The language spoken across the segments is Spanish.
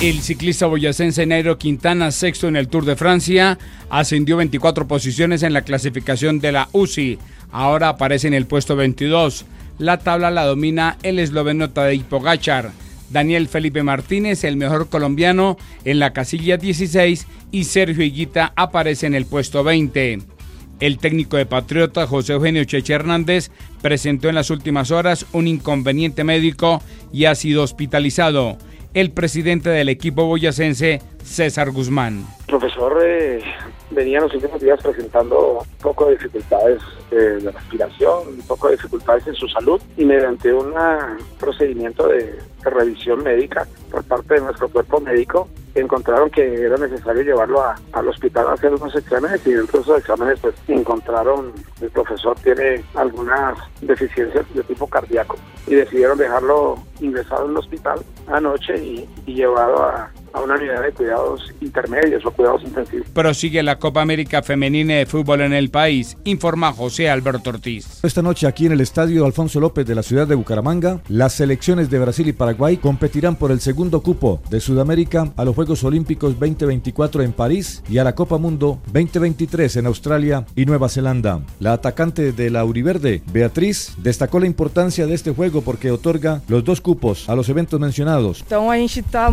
El ciclista boyacense Nairo Quintana, sexto en el Tour de Francia, ascendió 24 posiciones en la clasificación de la UCI. Ahora aparece en el puesto 22. La tabla la domina el esloveno Tadej Pogachar. Daniel Felipe Martínez, el mejor colombiano, en la casilla 16 y Sergio Higuita aparece en el puesto 20. El técnico de Patriota, José Eugenio Cheche Hernández, presentó en las últimas horas un inconveniente médico y ha sido hospitalizado el presidente del equipo boyacense, César Guzmán. profesor eh, venía en los últimos días presentando un poco de dificultades eh, de respiración, un poco de dificultades en su salud y mediante un procedimiento de, revisión médica por parte de nuestro cuerpo médico encontraron que era necesario llevarlo al hospital a hacer unos exámenes y dentro de esos exámenes pues encontraron el profesor tiene algunas deficiencias de tipo cardíaco y decidieron dejarlo ingresado en el hospital anoche y, y llevado a, a una unidad de cuidados intermedios o cuidados intensivos. Prosigue la Copa América Femenina de Fútbol en el país, informa José Alberto Ortiz. Esta noche aquí en el Estadio Alfonso López de la ciudad de Bucaramanga, las selecciones de Brasil y Paraguay competirán por el segundo cupo de Sudamérica a los Juegos Olímpicos 2024 en París y a la Copa Mundo 2023 en Australia y Nueva Zelanda. La atacante de la Uriverde, Beatriz, destacó la importancia de este juego porque otorga los dos cupos a los eventos mencionados. A gente está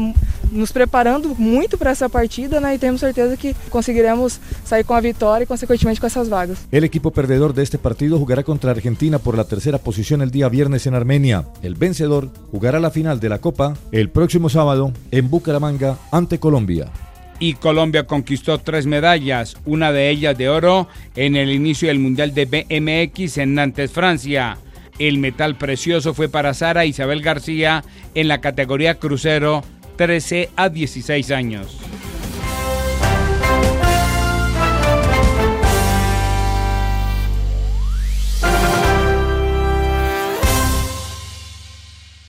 nos preparando muito para essa partida né, e temos certeza que conseguiremos sair com a vitória e, consequentemente, com essas vagas. El equipo perdedor de este partido jugará contra Argentina por la tercera posición el día viernes en Armenia. El vencedor jugará la final de la Copa el próximo sábado en Bucaramanga ante Colombia y Colombia conquistó tres medallas, una de ellas de oro en el inicio del Mundial de BMX en Nantes, Francia. El metal precioso fue para Sara Isabel García en la categoría crucero 13 a 16 años.